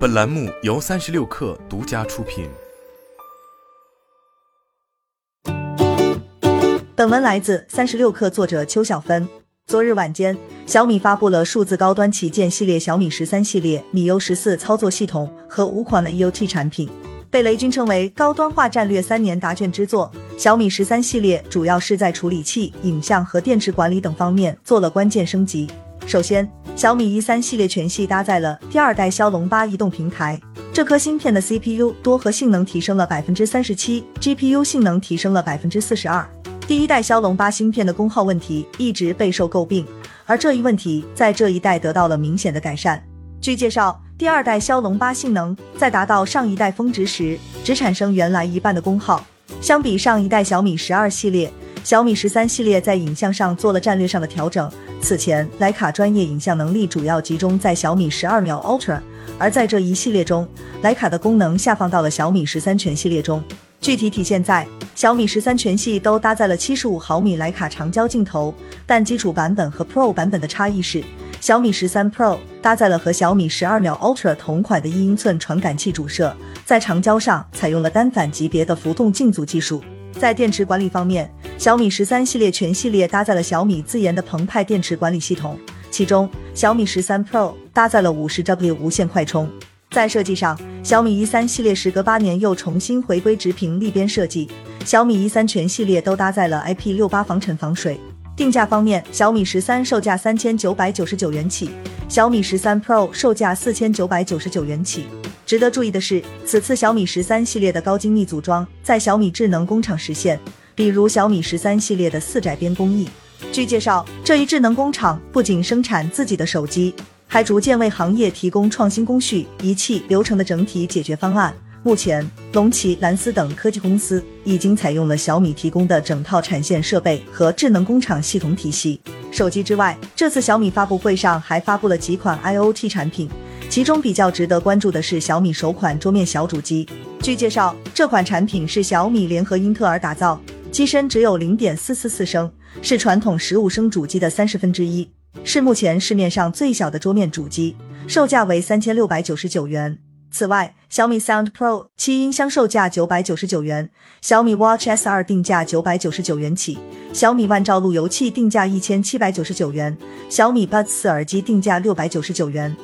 本栏目由三十六氪独家出品。本文来自三十六氪，作者邱小芬。昨日晚间，小米发布了数字高端旗舰系列小米十三系列米 U 十四操作系统和五款的 EOT 产品，被雷军称为高端化战略三年答卷之作。小米十三系列主要是在处理器、影像和电池管理等方面做了关键升级。首先，小米一三系列全系搭载了第二代骁龙八移动平台，这颗芯片的 CPU 多核性能提升了百分之三十七，GPU 性能提升了百分之四十二。第一代骁龙八芯片的功耗问题一直备受诟病，而这一问题在这一代得到了明显的改善。据介绍，第二代骁龙八性能在达到上一代峰值时，只产生原来一半的功耗。相比上一代小米十二系列，小米十三系列在影像上做了战略上的调整。此前，徕卡专业影像能力主要集中在小米十二秒 Ultra，而在这一系列中，徕卡的功能下放到了小米十三全系列中。具体体现在小米十三全系都搭载了七十五毫米徕卡长焦镜头，但基础版本和 Pro 版本的差异是，小米十三 Pro 搭载了和小米十二秒 Ultra 同款的一英寸传感器主摄。在长焦上采用了单反级别的浮动镜组技术。在电池管理方面，小米十三系列全系列搭载了小米自研的澎湃电池管理系统，其中小米十三 Pro 搭载了五十 W 无线快充。在设计上，小米一三系列时隔八年又重新回归直屏立边设计，小米一三全系列都搭载了 IP 六八防尘防水。定价方面，小米十三售价三千九百九十九元起，小米十三 Pro 售价四千九百九十九元起。值得注意的是，此次小米十三系列的高精密组装在小米智能工厂实现，比如小米十三系列的四窄边工艺。据介绍，这一智能工厂不仅生产自己的手机，还逐渐为行业提供创新工序、仪器、流程的整体解决方案。目前，龙旗、蓝思等科技公司已经采用了小米提供的整套产线设备和智能工厂系统体系。手机之外，这次小米发布会上还发布了几款 IoT 产品。其中比较值得关注的是小米首款桌面小主机。据介绍，这款产品是小米联合英特尔打造，机身只有零点四四四升，是传统十五升主机的三十分之一，是目前市面上最小的桌面主机，售价为三千六百九十九元。此外，小米 Sound Pro 七音箱售价九百九十九元，小米 Watch S 二定价九百九十九元起，小米万兆路由器定价一千七百九十九元，小米 Buds 耳机定价六百九十九元。